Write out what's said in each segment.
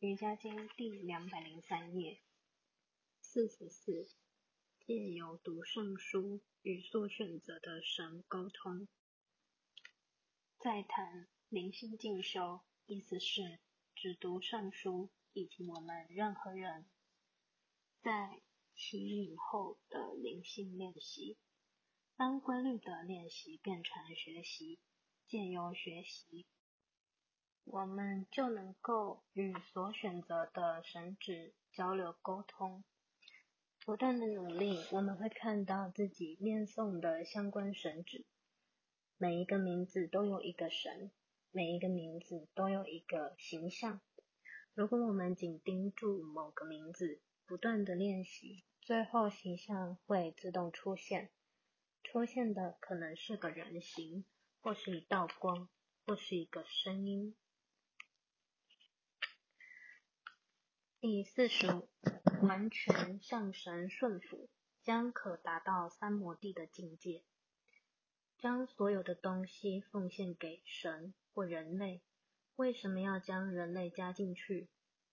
瑜伽经第两百零三页，四十四，借由读圣书与所选择的神沟通。再谈灵性进修，意思是只读圣书以及我们任何人在启领后的灵性练习，当规律的练习变成学习，借由学习。我们就能够与所选择的神旨交流沟通。不断的努力，我们会看到自己念诵的相关神旨。每一个名字都有一个神，每一个名字都有一个形象。如果我们紧盯住某个名字，不断的练习，最后形象会自动出现。出现的可能是个人形，或是一道光，或是一个声音。第四十五，完全向神顺服，将可达到三摩地的境界。将所有的东西奉献给神或人类。为什么要将人类加进去？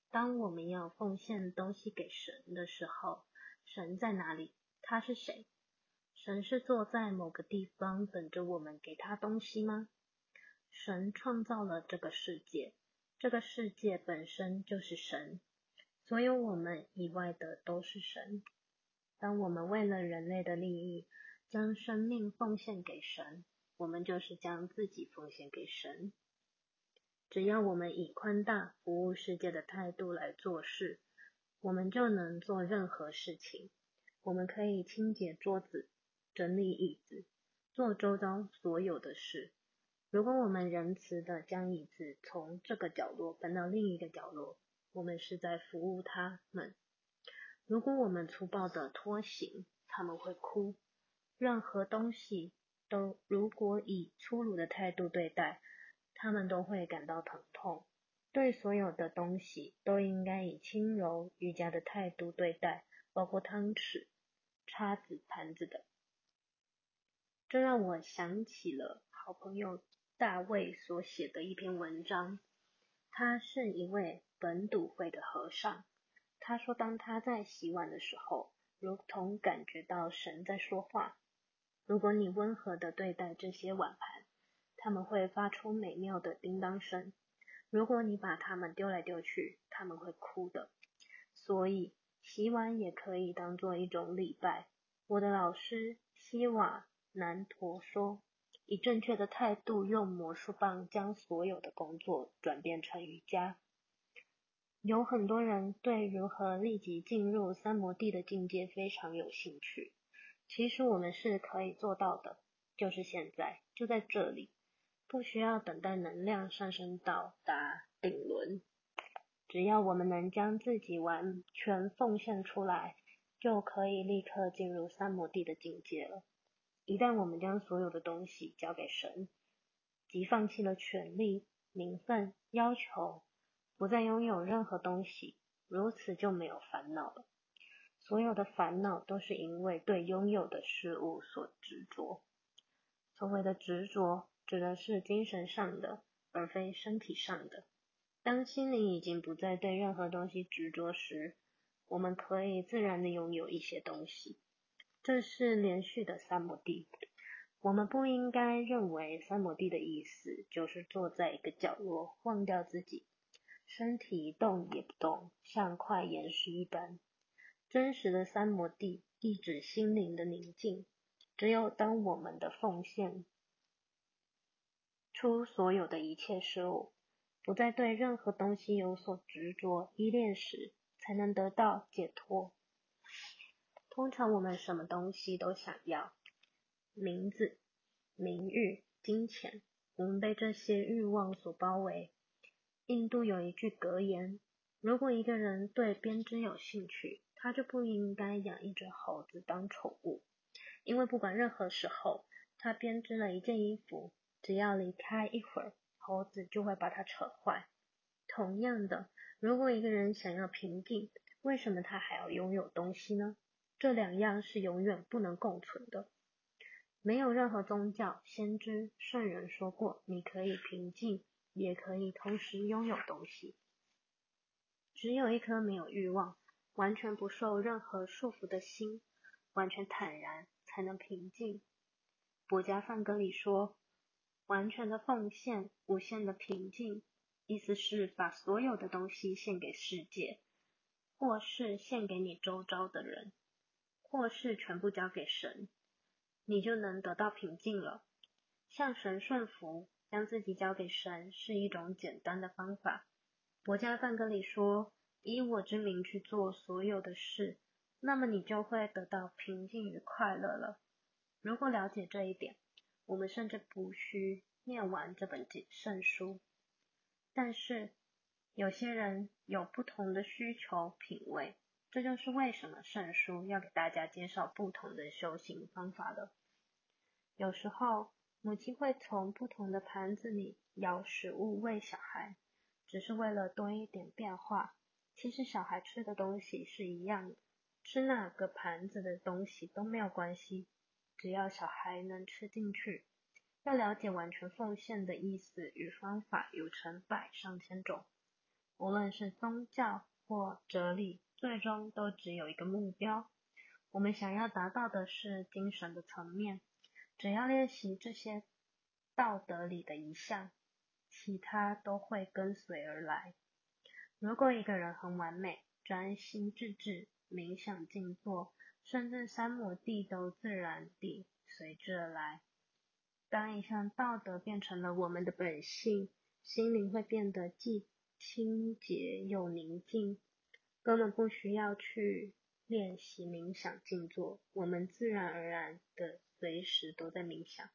当我们要奉献东西给神的时候，神在哪里？他是谁？神是坐在某个地方等着我们给他东西吗？神创造了这个世界，这个世界本身就是神。所有我们以外的都是神。当我们为了人类的利益，将生命奉献给神，我们就是将自己奉献给神。只要我们以宽大、服务世界的态度来做事，我们就能做任何事情。我们可以清洁桌子、整理椅子、做周遭所有的事。如果我们仁慈的将椅子从这个角落搬到另一个角落，我们是在服务他们。如果我们粗暴的拖行，他们会哭。任何东西都如果以粗鲁的态度对待，他们都会感到疼痛。对所有的东西都应该以轻柔瑜伽的态度对待，包括汤匙、叉子、盘子的。这让我想起了好朋友大卫所写的一篇文章。他是一位。本笃会的和尚，他说，当他在洗碗的时候，如同感觉到神在说话。如果你温和的对待这些碗盘，他们会发出美妙的叮当声；如果你把它们丢来丢去，他们会哭的。所以，洗碗也可以当做一种礼拜。我的老师希瓦南陀说，以正确的态度用魔术棒将所有的工作转变成瑜伽。有很多人对如何立即进入三摩地的境界非常有兴趣。其实我们是可以做到的，就是现在，就在这里，不需要等待能量上升到达顶轮。只要我们能将自己完全奉献出来，就可以立刻进入三摩地的境界了。一旦我们将所有的东西交给神，即放弃了权力、名分、要求。不再拥有任何东西，如此就没有烦恼了。所有的烦恼都是因为对拥有的事物所执着。所谓的执着，指的是精神上的，而非身体上的。当心灵已经不再对任何东西执着时，我们可以自然的拥有一些东西。这是连续的三摩地。我们不应该认为三摩地的意思就是坐在一个角落，忘掉自己。身体一动也不动，像块岩石一般。真实的三摩地意指心灵的宁静。只有当我们的奉献出所有的一切事物，不再对任何东西有所执着依恋时，才能得到解脱。通常我们什么东西都想要，名字、名誉、金钱，我们被这些欲望所包围。印度有一句格言：如果一个人对编织有兴趣，他就不应该养一只猴子当宠物，因为不管任何时候，他编织了一件衣服，只要离开一会儿，猴子就会把它扯坏。同样的，如果一个人想要平静，为什么他还要拥有东西呢？这两样是永远不能共存的。没有任何宗教、先知、圣人说过，你可以平静。也可以同时拥有东西。只有一颗没有欲望、完全不受任何束缚的心，完全坦然，才能平静。博家梵歌里说：“完全的奉献，无限的平静。”意思是把所有的东西献给世界，或是献给你周遭的人，或是全部交给神，你就能得到平静了。向神顺服，将自己交给神，是一种简单的方法。博家梵歌里说：“以我之名去做所有的事，那么你就会得到平静与快乐了。”如果了解这一点，我们甚至不需念完这本圣书。但是有些人有不同的需求品味，这就是为什么圣书要给大家介绍不同的修行方法了。有时候母亲会从不同的盘子里舀食物喂小孩，只是为了多一点变化。其实小孩吃的东西是一样的，吃哪个盘子的东西都没有关系，只要小孩能吃进去。要了解完全奉献的意思与方法有成百上千种，无论是宗教或哲理，最终都只有一个目标。我们想要达到的是精神的层面，只要练习这些道德里的一项，其他都会跟随而来。如果一个人很完美、专心致志、冥想静坐，甚至三摩地都自然地随之而来。当一项道德变成了我们的本性，心灵会变得既清洁又宁静，根本不需要去练习冥想静坐，我们自然而然的随时都在冥想。